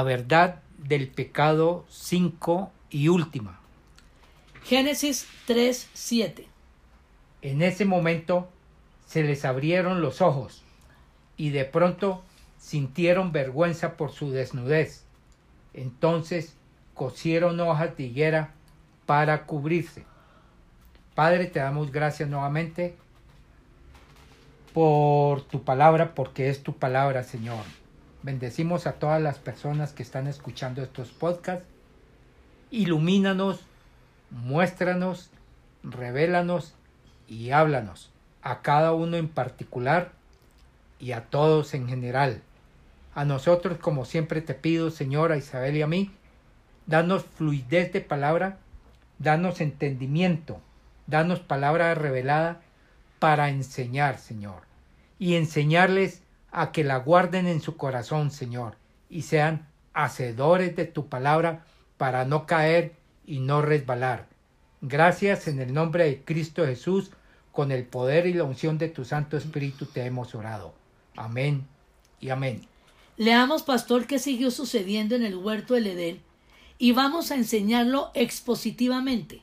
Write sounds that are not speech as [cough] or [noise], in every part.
La verdad del pecado 5 y última. Génesis 3, 7. En ese momento se les abrieron los ojos y de pronto sintieron vergüenza por su desnudez. Entonces cosieron hojas de higuera para cubrirse. Padre, te damos gracias nuevamente por tu palabra, porque es tu palabra, Señor. Bendecimos a todas las personas que están escuchando estos podcasts. Ilumínanos, muéstranos, revélanos y háblanos a cada uno en particular y a todos en general. A nosotros, como siempre te pido, Señora Isabel y a mí, danos fluidez de palabra, danos entendimiento, danos palabra revelada para enseñar, Señor, y enseñarles a que la guarden en su corazón, Señor, y sean hacedores de tu palabra para no caer y no resbalar. Gracias en el nombre de Cristo Jesús, con el poder y la unción de tu Santo Espíritu te hemos orado. Amén y amén. Leamos, pastor, qué siguió sucediendo en el huerto del Edén y vamos a enseñarlo expositivamente,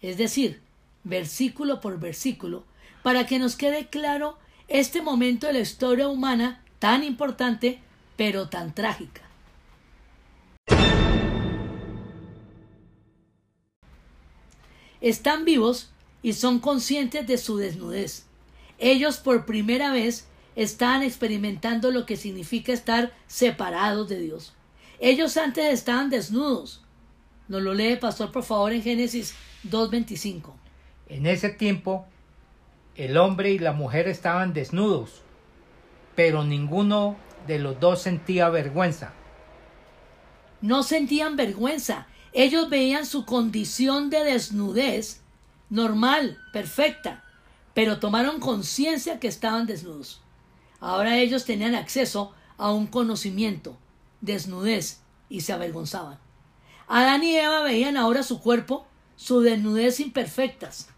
es decir, versículo por versículo, para que nos quede claro este momento de la historia humana tan importante, pero tan trágica. Están vivos y son conscientes de su desnudez. Ellos por primera vez están experimentando lo que significa estar separados de Dios. Ellos antes estaban desnudos. Nos lo lee, pastor, por favor, en Génesis 2.25. En ese tiempo, el hombre y la mujer estaban desnudos, pero ninguno de los dos sentía vergüenza. No sentían vergüenza. Ellos veían su condición de desnudez normal, perfecta, pero tomaron conciencia que estaban desnudos. Ahora ellos tenían acceso a un conocimiento, desnudez, y se avergonzaban. Adán y Eva veían ahora su cuerpo, su desnudez imperfectas,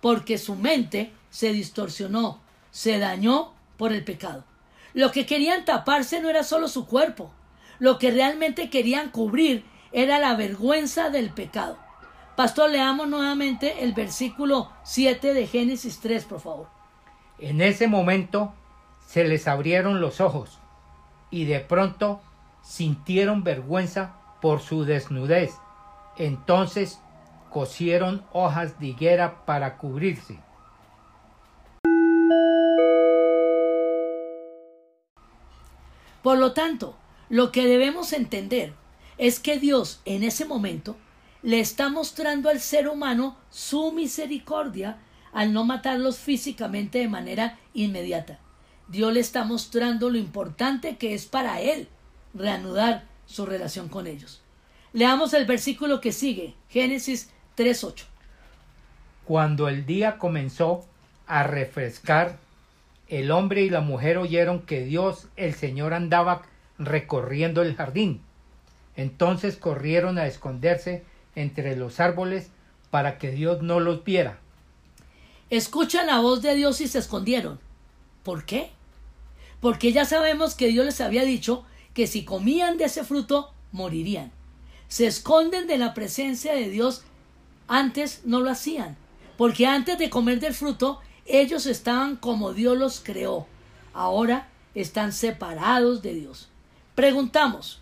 porque su mente se distorsionó, se dañó por el pecado. Lo que querían taparse no era solo su cuerpo, lo que realmente querían cubrir era la vergüenza del pecado. Pastor, leamos nuevamente el versículo 7 de Génesis 3, por favor. En ese momento se les abrieron los ojos y de pronto sintieron vergüenza por su desnudez. Entonces cosieron hojas de higuera para cubrirse. Por lo tanto, lo que debemos entender es que Dios en ese momento le está mostrando al ser humano su misericordia al no matarlos físicamente de manera inmediata. Dios le está mostrando lo importante que es para él reanudar su relación con ellos. Leamos el versículo que sigue, Génesis 3.8. Cuando el día comenzó a refrescar, el hombre y la mujer oyeron que Dios el Señor andaba recorriendo el jardín. Entonces corrieron a esconderse entre los árboles para que Dios no los viera. Escuchan la voz de Dios y se escondieron. ¿Por qué? Porque ya sabemos que Dios les había dicho que si comían de ese fruto, morirían. Se esconden de la presencia de Dios. Antes no lo hacían, porque antes de comer del fruto, ellos estaban como Dios los creó. Ahora están separados de Dios. Preguntamos,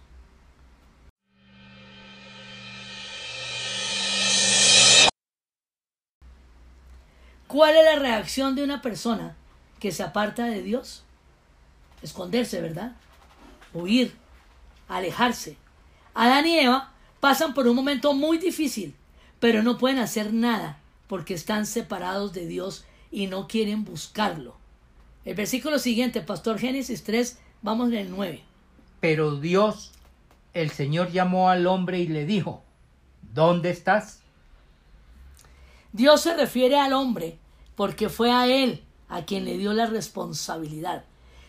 ¿Cuál es la reacción de una persona que se aparta de Dios? Esconderse, ¿verdad? Huir, alejarse. Adán y Eva pasan por un momento muy difícil, pero no pueden hacer nada porque están separados de Dios y no quieren buscarlo. El versículo siguiente, Pastor Génesis 3, vamos en el 9. Pero Dios, el Señor llamó al hombre y le dijo, ¿dónde estás? Dios se refiere al hombre porque fue a él a quien le dio la responsabilidad.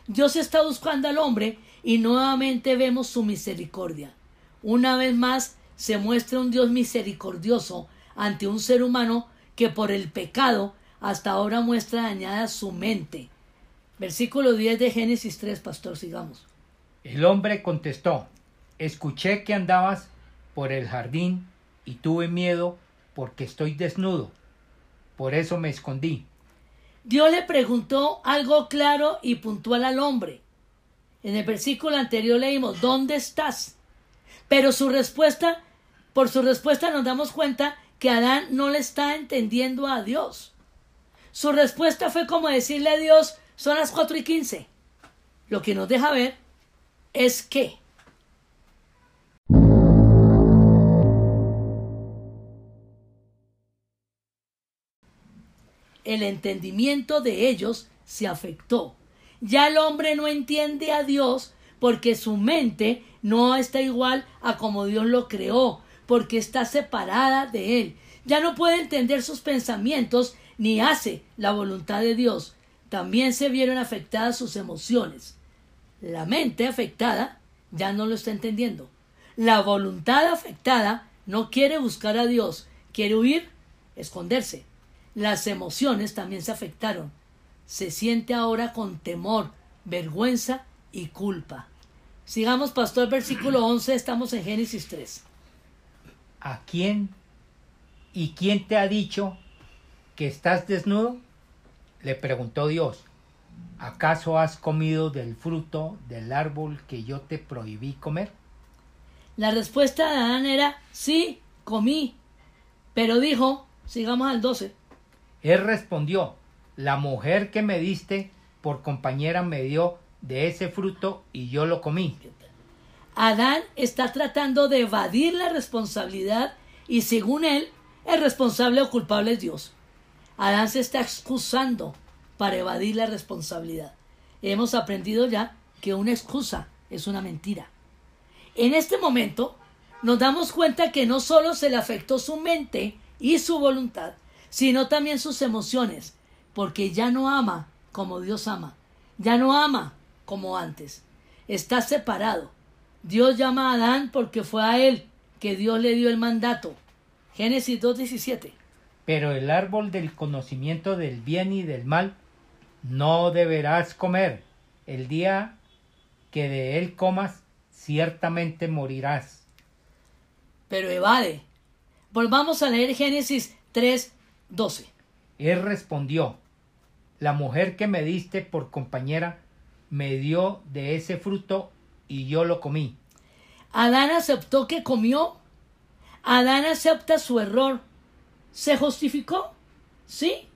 Dios está buscando al hombre y nuevamente vemos su misericordia. Una vez más se muestra un Dios misericordioso ante un ser humano que por el pecado hasta ahora muestra dañada su mente. Versículo 10 de Génesis 3, pastor, sigamos. El hombre contestó, escuché que andabas por el jardín y tuve miedo porque estoy desnudo. Por eso me escondí. Dios le preguntó algo claro y puntual al hombre. En el versículo anterior leímos, ¿dónde estás? Pero su respuesta, por su respuesta nos damos cuenta que Adán no le está entendiendo a Dios. Su respuesta fue como decirle a Dios, son las 4 y 15. Lo que nos deja ver es que el entendimiento de ellos se afectó. Ya el hombre no entiende a Dios porque su mente no está igual a como Dios lo creó, porque está separada de él. Ya no puede entender sus pensamientos ni hace la voluntad de Dios. También se vieron afectadas sus emociones. La mente afectada ya no lo está entendiendo. La voluntad afectada no quiere buscar a Dios, quiere huir, esconderse. Las emociones también se afectaron. Se siente ahora con temor, vergüenza y culpa. Sigamos, pastor, versículo [clears throat] 11, estamos en Génesis 3. ¿A quién y quién te ha dicho que estás desnudo? Le preguntó Dios. ¿Acaso has comido del fruto del árbol que yo te prohibí comer? La respuesta de Adán era sí, comí. Pero dijo, sigamos al 12, él respondió, la mujer que me diste por compañera me dio de ese fruto y yo lo comí. Adán está tratando de evadir la responsabilidad y según él, el responsable o culpable es Dios. Adán se está excusando para evadir la responsabilidad. Hemos aprendido ya que una excusa es una mentira. En este momento nos damos cuenta que no solo se le afectó su mente y su voluntad, sino también sus emociones, porque ya no ama como Dios ama, ya no ama como antes, está separado. Dios llama a Adán porque fue a él que Dios le dio el mandato. Génesis 2.17. Pero el árbol del conocimiento del bien y del mal no deberás comer. El día que de él comas, ciertamente morirás. Pero evade. Volvamos a leer Génesis 3, 12. Él respondió, la mujer que me diste por compañera me dio de ese fruto y yo lo comí. Adán aceptó que comió. Adán acepta su error. ¿Se justificó? Sí,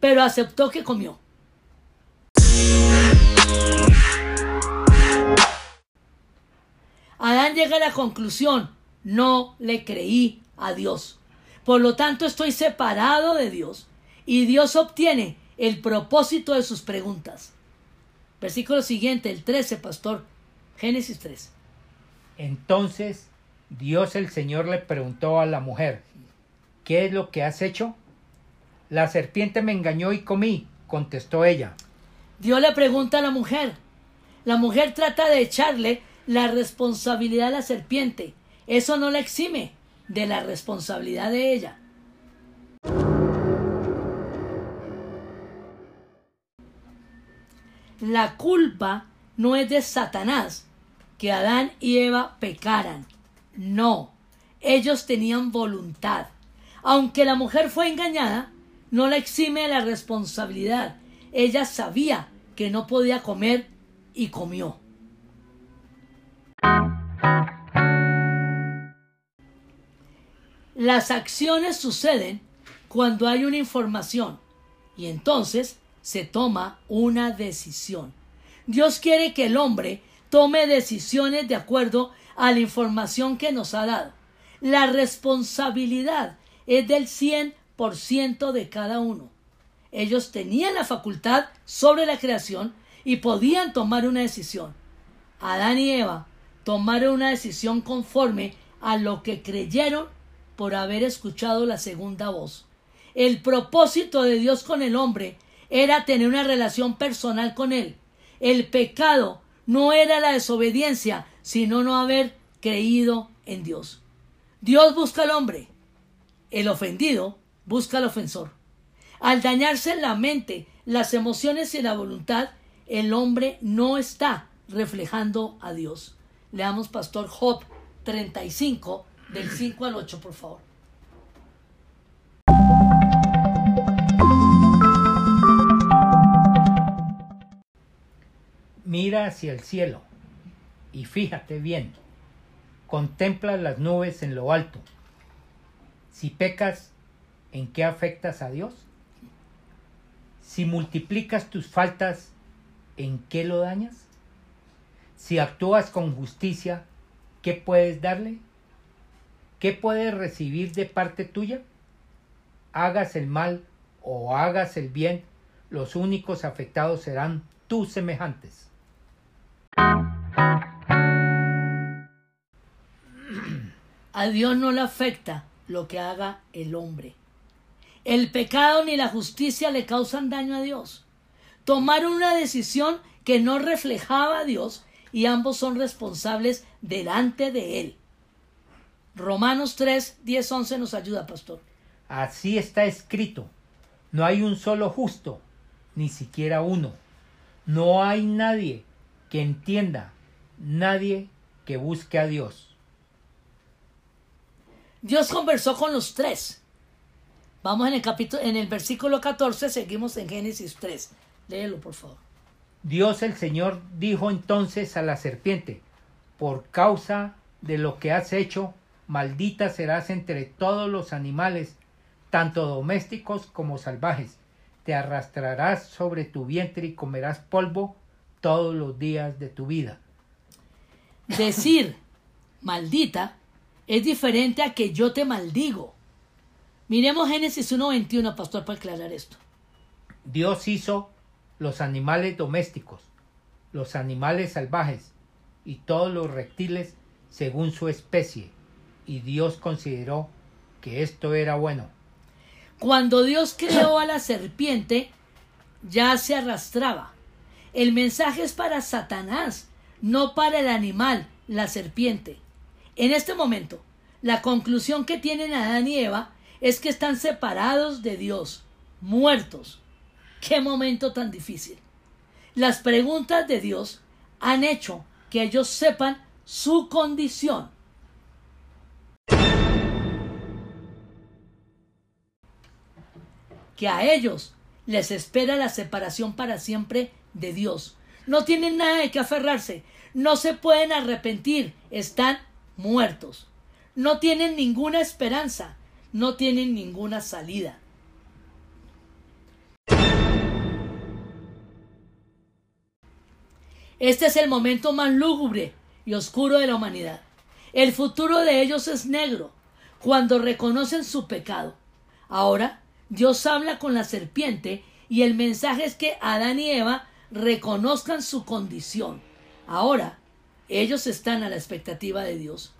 pero aceptó que comió. Adán llega a la conclusión, no le creí a Dios. Por lo tanto, estoy separado de Dios y Dios obtiene el propósito de sus preguntas. Versículo siguiente, el 13, pastor. Génesis 3. Entonces Dios el Señor le preguntó a la mujer, ¿qué es lo que has hecho? La serpiente me engañó y comí, contestó ella. Dios le pregunta a la mujer. La mujer trata de echarle la responsabilidad a la serpiente. Eso no la exime de la responsabilidad de ella. La culpa no es de Satanás que Adán y Eva pecaran. No, ellos tenían voluntad. Aunque la mujer fue engañada, no la exime de la responsabilidad. Ella sabía que no podía comer y comió. Las acciones suceden cuando hay una información y entonces se toma una decisión. Dios quiere que el hombre tome decisiones de acuerdo a la información que nos ha dado. La responsabilidad es del 100% de cada uno. Ellos tenían la facultad sobre la creación y podían tomar una decisión. Adán y Eva tomaron una decisión conforme a lo que creyeron por haber escuchado la segunda voz. El propósito de Dios con el hombre era tener una relación personal con él. El pecado no era la desobediencia, sino no haber creído en Dios. Dios busca al hombre. El ofendido busca al ofensor. Al dañarse la mente, las emociones y la voluntad, el hombre no está reflejando a Dios. Leamos Pastor Job 35, del 5 al 8, por favor. Mira hacia el cielo y fíjate bien. Contempla las nubes en lo alto. Si pecas, ¿en qué afectas a Dios? Si multiplicas tus faltas, ¿en qué lo dañas? Si actúas con justicia, ¿qué puedes darle? ¿Qué puedes recibir de parte tuya? Hagas el mal o hagas el bien, los únicos afectados serán tus semejantes. A Dios no le afecta lo que haga el hombre. El pecado ni la justicia le causan daño a Dios. Tomaron una decisión que no reflejaba a Dios y ambos son responsables delante de Él. Romanos 3, 10, 11 nos ayuda, pastor. Así está escrito. No hay un solo justo, ni siquiera uno. No hay nadie que entienda, nadie que busque a Dios. Dios conversó con los tres. Vamos en el capítulo, en el versículo 14, seguimos en Génesis 3. Léelo, por favor. Dios el Señor dijo entonces a la serpiente, por causa de lo que has hecho, maldita serás entre todos los animales, tanto domésticos como salvajes. Te arrastrarás sobre tu vientre y comerás polvo todos los días de tu vida. Decir maldita es diferente a que yo te maldigo. Miremos Génesis 1.21, pastor, para aclarar esto. Dios hizo los animales domésticos, los animales salvajes y todos los reptiles según su especie, y Dios consideró que esto era bueno. Cuando Dios creó a la serpiente, ya se arrastraba. El mensaje es para Satanás, no para el animal, la serpiente. En este momento, la conclusión que tienen Adán y Eva es que están separados de Dios, muertos. Qué momento tan difícil. Las preguntas de Dios han hecho que ellos sepan su condición. Que a ellos les espera la separación para siempre de Dios. No tienen nada de qué aferrarse, no se pueden arrepentir, están muertos. No tienen ninguna esperanza, no tienen ninguna salida. Este es el momento más lúgubre y oscuro de la humanidad. El futuro de ellos es negro cuando reconocen su pecado. Ahora Dios habla con la serpiente y el mensaje es que Adán y Eva reconozcan su condición. Ahora ellos están a la expectativa de Dios.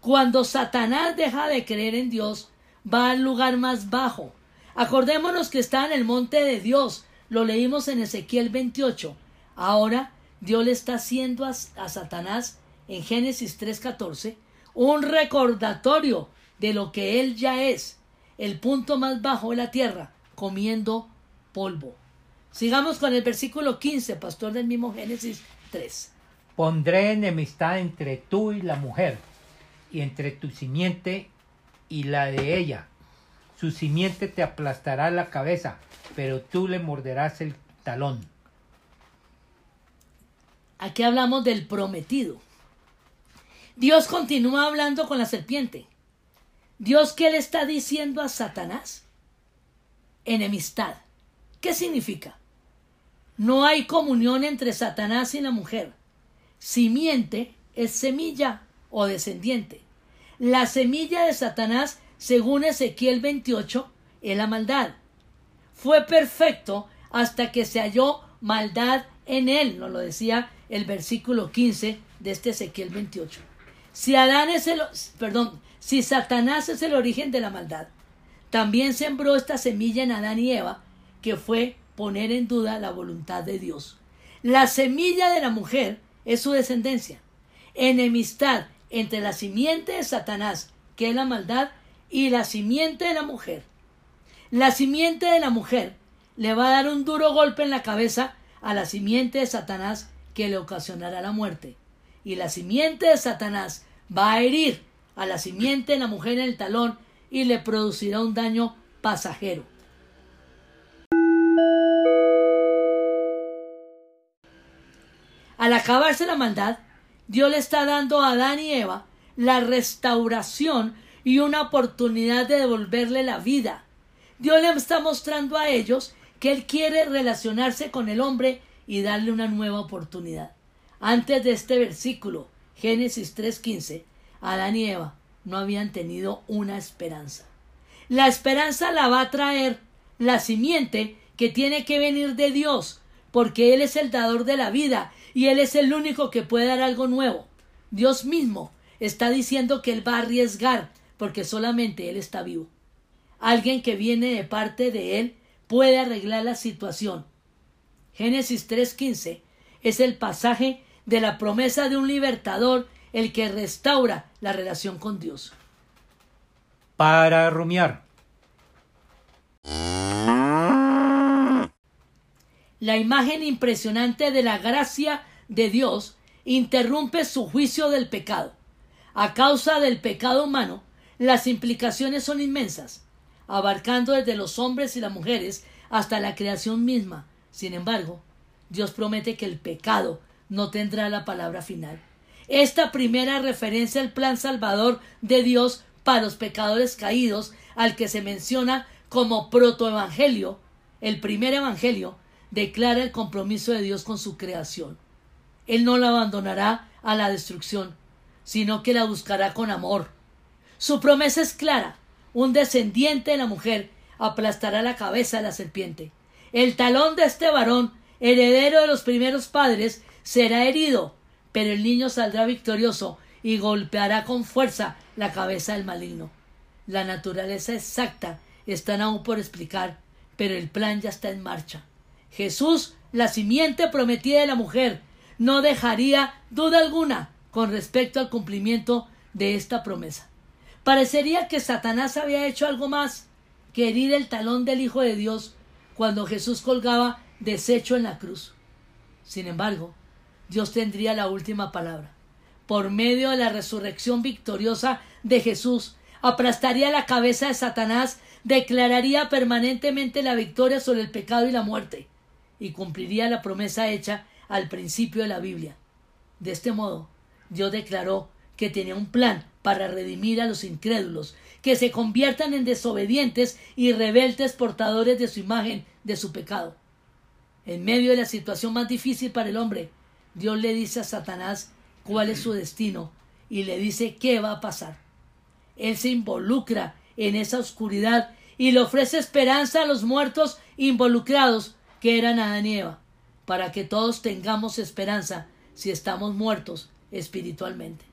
Cuando Satanás deja de creer en Dios, va al lugar más bajo. Acordémonos que está en el monte de Dios. Lo leímos en Ezequiel 28. Ahora Dios le está haciendo a, a Satanás en Génesis 3.14 un recordatorio de lo que él ya es, el punto más bajo de la tierra, comiendo polvo. Sigamos con el versículo 15, pastor del mismo Génesis 3. Pondré enemistad entre tú y la mujer, y entre tu simiente y la de ella. Su simiente te aplastará la cabeza, pero tú le morderás el talón. Aquí hablamos del prometido. Dios continúa hablando con la serpiente. Dios, ¿qué le está diciendo a Satanás? Enemistad. ¿Qué significa? No hay comunión entre Satanás y la mujer. Simiente es semilla o descendiente. La semilla de Satanás, según Ezequiel 28, es la maldad. Fue perfecto hasta que se halló maldad en él, nos lo decía el versículo 15 de este Ezequiel 28. Si Adán es el, perdón, si Satanás es el origen de la maldad, también sembró esta semilla en Adán y Eva, que fue poner en duda la voluntad de Dios. La semilla de la mujer es su descendencia. Enemistad entre la simiente de Satanás, que es la maldad, y la simiente de la mujer. La simiente de la mujer le va a dar un duro golpe en la cabeza a la simiente de Satanás que le ocasionará la muerte. y la simiente de Satanás va a herir a la simiente de la mujer en el talón y le producirá un daño pasajero. Acabarse la maldad, Dios le está dando a Adán y Eva la restauración y una oportunidad de devolverle la vida. Dios le está mostrando a ellos que Él quiere relacionarse con el hombre y darle una nueva oportunidad. Antes de este versículo, Génesis 3.15, Adán y Eva no habían tenido una esperanza. La esperanza la va a traer la simiente que tiene que venir de Dios, porque Él es el dador de la vida y Él es el único que puede dar algo nuevo. Dios mismo está diciendo que Él va a arriesgar, porque solamente Él está vivo. Alguien que viene de parte de Él puede arreglar la situación. Génesis 3.15 es el pasaje de la promesa de un libertador, el que restaura la relación con Dios. Para rumiar. La imagen impresionante de la gracia de Dios interrumpe su juicio del pecado. A causa del pecado humano, las implicaciones son inmensas, abarcando desde los hombres y las mujeres hasta la creación misma. Sin embargo, Dios promete que el pecado no tendrá la palabra final. Esta primera referencia al plan salvador de Dios para los pecadores caídos, al que se menciona como protoevangelio, el primer evangelio, declara el compromiso de Dios con su creación. Él no la abandonará a la destrucción, sino que la buscará con amor. Su promesa es clara. Un descendiente de la mujer aplastará la cabeza de la serpiente. El talón de este varón, heredero de los primeros padres, será herido, pero el niño saldrá victorioso y golpeará con fuerza la cabeza del maligno. La naturaleza exacta está aún por explicar, pero el plan ya está en marcha. Jesús, la simiente prometida de la mujer, no dejaría duda alguna con respecto al cumplimiento de esta promesa. Parecería que Satanás había hecho algo más que herir el talón del Hijo de Dios cuando Jesús colgaba deshecho en la cruz. Sin embargo, Dios tendría la última palabra. Por medio de la resurrección victoriosa de Jesús, aplastaría la cabeza de Satanás, declararía permanentemente la victoria sobre el pecado y la muerte y cumpliría la promesa hecha al principio de la Biblia. De este modo, Dios declaró que tenía un plan para redimir a los incrédulos, que se conviertan en desobedientes y rebeldes portadores de su imagen, de su pecado. En medio de la situación más difícil para el hombre, Dios le dice a Satanás cuál es su destino y le dice qué va a pasar. Él se involucra en esa oscuridad y le ofrece esperanza a los muertos involucrados que eran Adán y Eva, para que todos tengamos esperanza si estamos muertos espiritualmente.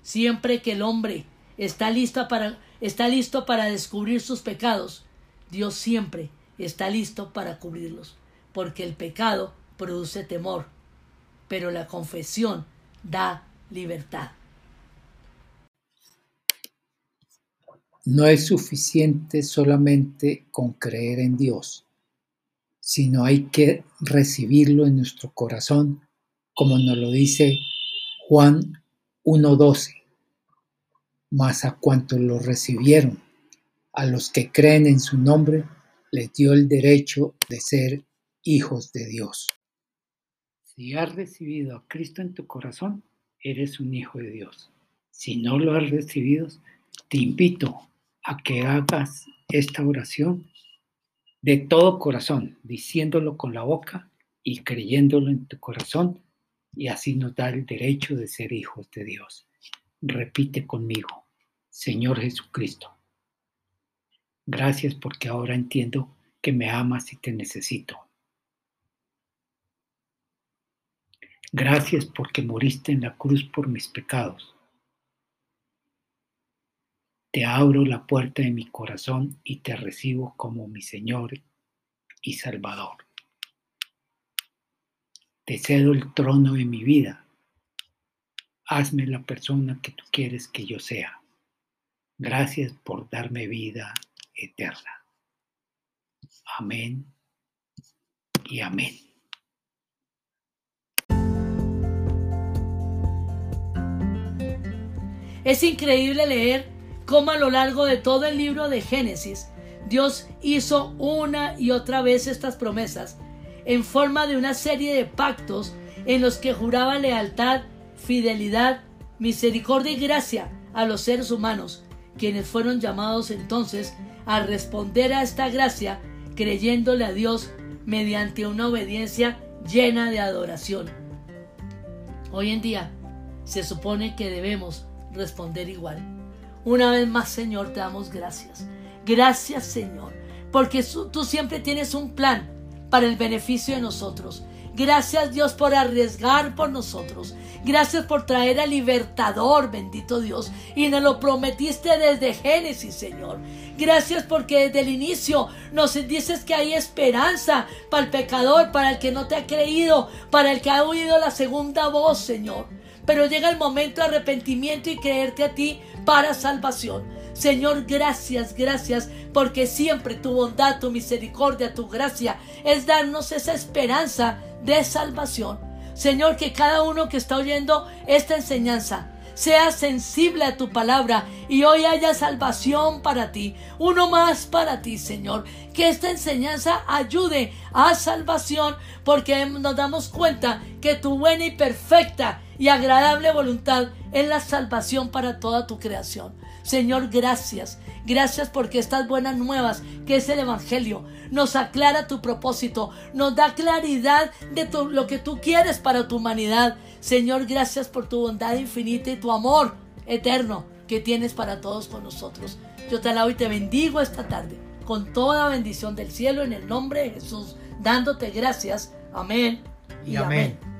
Siempre que el hombre está listo para, está listo para descubrir sus pecados, Dios siempre está listo para cubrirlos, porque el pecado produce temor, pero la confesión da libertad. No es suficiente solamente con creer en Dios sino hay que recibirlo en nuestro corazón, como nos lo dice Juan 1.12. Mas a cuantos lo recibieron, a los que creen en su nombre, les dio el derecho de ser hijos de Dios. Si has recibido a Cristo en tu corazón, eres un hijo de Dios. Si no lo has recibido, te invito a que hagas esta oración de todo corazón, diciéndolo con la boca y creyéndolo en tu corazón, y así nos da el derecho de ser hijos de Dios. Repite conmigo, Señor Jesucristo, gracias porque ahora entiendo que me amas y te necesito. Gracias porque moriste en la cruz por mis pecados. Te abro la puerta de mi corazón y te recibo como mi Señor y Salvador. Te cedo el trono de mi vida. Hazme la persona que tú quieres que yo sea. Gracias por darme vida eterna. Amén y amén. Es increíble leer cómo a lo largo de todo el libro de Génesis, Dios hizo una y otra vez estas promesas en forma de una serie de pactos en los que juraba lealtad, fidelidad, misericordia y gracia a los seres humanos, quienes fueron llamados entonces a responder a esta gracia creyéndole a Dios mediante una obediencia llena de adoración. Hoy en día se supone que debemos responder igual. Una vez más, Señor, te damos gracias. Gracias, Señor, porque tú siempre tienes un plan para el beneficio de nosotros. Gracias Dios por arriesgar por nosotros. Gracias por traer al libertador, bendito Dios. Y nos lo prometiste desde Génesis, Señor. Gracias porque desde el inicio nos dices que hay esperanza para el pecador, para el que no te ha creído, para el que ha oído la segunda voz, Señor. Pero llega el momento de arrepentimiento y creerte a ti para salvación. Señor, gracias, gracias, porque siempre tu bondad, tu misericordia, tu gracia es darnos esa esperanza de salvación. Señor, que cada uno que está oyendo esta enseñanza sea sensible a tu palabra y hoy haya salvación para ti, uno más para ti, Señor. Que esta enseñanza ayude a salvación porque nos damos cuenta que tu buena y perfecta y agradable voluntad es la salvación para toda tu creación. Señor, gracias. Gracias porque estas buenas nuevas, que es el Evangelio, nos aclara tu propósito, nos da claridad de lo que tú quieres para tu humanidad. Señor, gracias por tu bondad infinita y tu amor eterno que tienes para todos con nosotros. Yo te alabo y te bendigo esta tarde con toda bendición del cielo en el nombre de Jesús, dándote gracias. Amén y, amén.